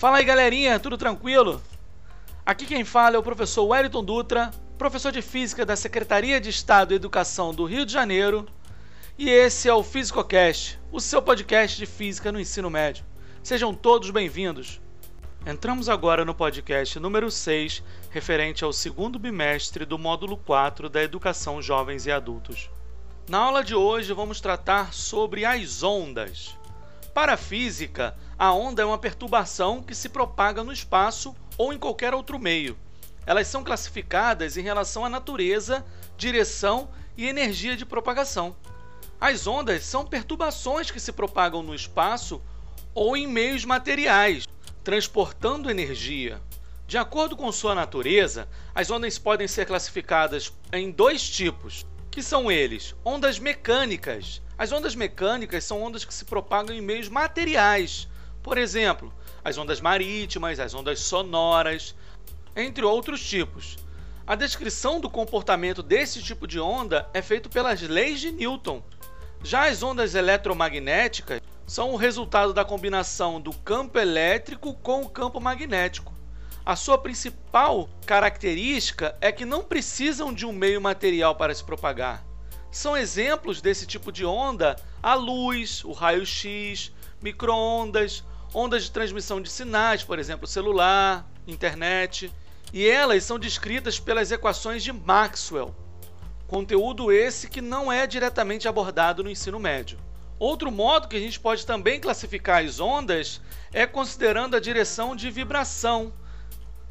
Fala aí galerinha, tudo tranquilo? Aqui quem fala é o professor Wellington Dutra, professor de Física da Secretaria de Estado de Educação do Rio de Janeiro, e esse é o FísicoCast, o seu podcast de Física no ensino médio. Sejam todos bem-vindos. Entramos agora no podcast número 6, referente ao segundo bimestre do módulo 4 da Educação Jovens e Adultos. Na aula de hoje vamos tratar sobre as ondas. Para a física, a onda é uma perturbação que se propaga no espaço ou em qualquer outro meio. Elas são classificadas em relação à natureza, direção e energia de propagação. As ondas são perturbações que se propagam no espaço ou em meios materiais, transportando energia. De acordo com sua natureza, as ondas podem ser classificadas em dois tipos, que são eles: ondas mecânicas, as ondas mecânicas são ondas que se propagam em meios materiais, por exemplo, as ondas marítimas, as ondas sonoras, entre outros tipos. A descrição do comportamento desse tipo de onda é feita pelas leis de Newton. Já as ondas eletromagnéticas são o resultado da combinação do campo elétrico com o campo magnético. A sua principal característica é que não precisam de um meio material para se propagar. São exemplos desse tipo de onda a luz, o raio-x, microondas, ondas de transmissão de sinais, por exemplo, celular, internet, e elas são descritas pelas equações de Maxwell. Conteúdo esse que não é diretamente abordado no ensino médio. Outro modo que a gente pode também classificar as ondas é considerando a direção de vibração.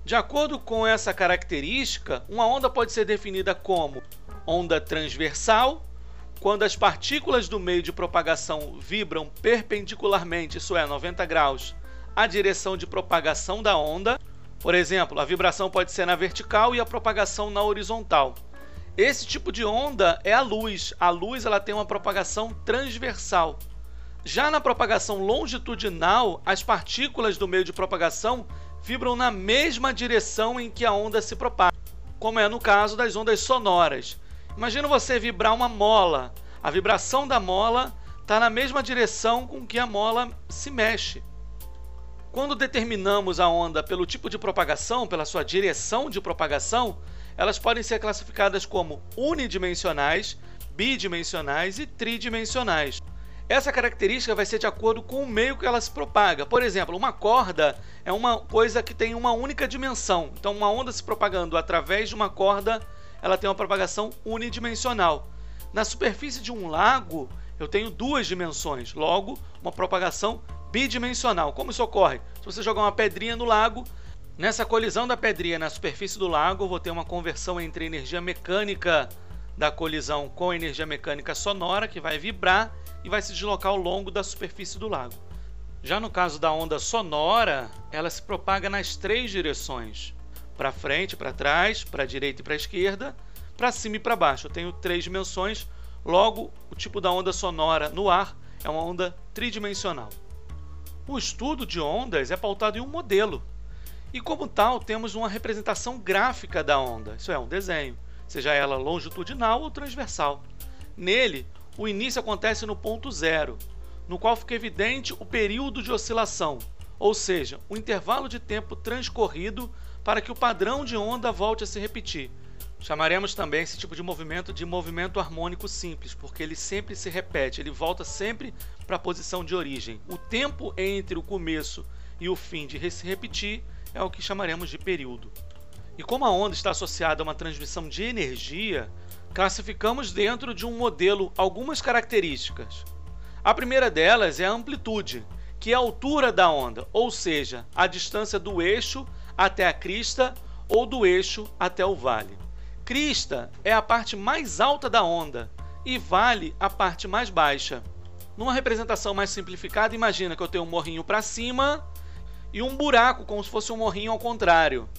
De acordo com essa característica, uma onda pode ser definida como onda transversal, quando as partículas do meio de propagação vibram perpendicularmente, isso é, 90 graus, à direção de propagação da onda. Por exemplo, a vibração pode ser na vertical e a propagação na horizontal. Esse tipo de onda é a luz. A luz ela tem uma propagação transversal. Já na propagação longitudinal, as partículas do meio de propagação vibram na mesma direção em que a onda se propaga, como é no caso das ondas sonoras. Imagina você vibrar uma mola. A vibração da mola está na mesma direção com que a mola se mexe. Quando determinamos a onda pelo tipo de propagação, pela sua direção de propagação, elas podem ser classificadas como unidimensionais, bidimensionais e tridimensionais. Essa característica vai ser de acordo com o meio que ela se propaga. Por exemplo, uma corda é uma coisa que tem uma única dimensão. Então, uma onda se propagando através de uma corda ela tem uma propagação unidimensional. Na superfície de um lago, eu tenho duas dimensões, logo, uma propagação bidimensional. Como isso ocorre? Se você jogar uma pedrinha no lago, nessa colisão da pedrinha na superfície do lago, eu vou ter uma conversão entre energia mecânica da colisão com energia mecânica sonora, que vai vibrar e vai se deslocar ao longo da superfície do lago. Já no caso da onda sonora, ela se propaga nas três direções para frente, para trás, para direita e para esquerda, para cima e para baixo. Eu tenho três dimensões, logo o tipo da onda sonora no ar é uma onda tridimensional. O estudo de ondas é pautado em um modelo, e como tal temos uma representação gráfica da onda, isso é, um desenho, seja ela longitudinal ou transversal. Nele, o início acontece no ponto zero, no qual fica evidente o período de oscilação, ou seja, o intervalo de tempo transcorrido para que o padrão de onda volte a se repetir. Chamaremos também esse tipo de movimento de movimento harmônico simples, porque ele sempre se repete, ele volta sempre para a posição de origem. O tempo entre o começo e o fim de se repetir é o que chamaremos de período. E como a onda está associada a uma transmissão de energia, classificamos dentro de um modelo algumas características. A primeira delas é a amplitude, que é a altura da onda, ou seja, a distância do eixo até a crista ou do eixo até o vale. Crista é a parte mais alta da onda e vale a parte mais baixa. Numa representação mais simplificada, imagina que eu tenho um morrinho para cima e um buraco como se fosse um morrinho ao contrário.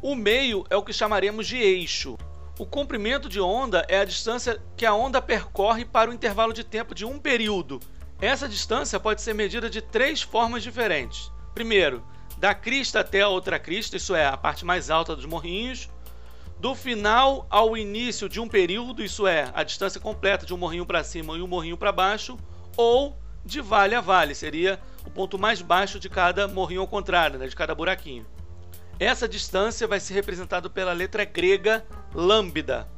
O meio é o que chamaremos de eixo. O comprimento de onda é a distância que a onda percorre para o intervalo de tempo de um período. Essa distância pode ser medida de três formas diferentes. Primeiro, da crista até a outra crista, isso é, a parte mais alta dos morrinhos, do final ao início de um período, isso é, a distância completa de um morrinho para cima e um morrinho para baixo, ou de vale a vale, seria o ponto mais baixo de cada morrinho ao contrário, né, de cada buraquinho. Essa distância vai ser representada pela letra grega lambda.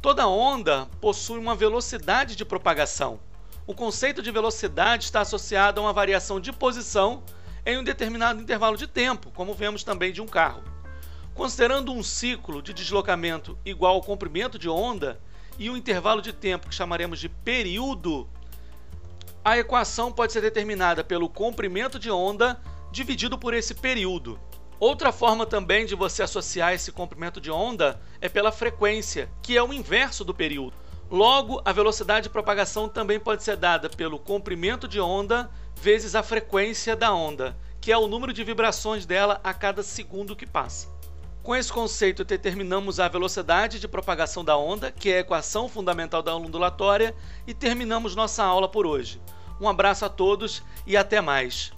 Toda onda possui uma velocidade de propagação. O conceito de velocidade está associado a uma variação de posição em um determinado intervalo de tempo, como vemos também de um carro. Considerando um ciclo de deslocamento igual ao comprimento de onda e um intervalo de tempo que chamaremos de período, a equação pode ser determinada pelo comprimento de onda dividido por esse período. Outra forma também de você associar esse comprimento de onda é pela frequência, que é o inverso do período. Logo, a velocidade de propagação também pode ser dada pelo comprimento de onda vezes a frequência da onda, que é o número de vibrações dela a cada segundo que passa. Com esse conceito, determinamos a velocidade de propagação da onda, que é a equação fundamental da ondulatória, e terminamos nossa aula por hoje. Um abraço a todos e até mais!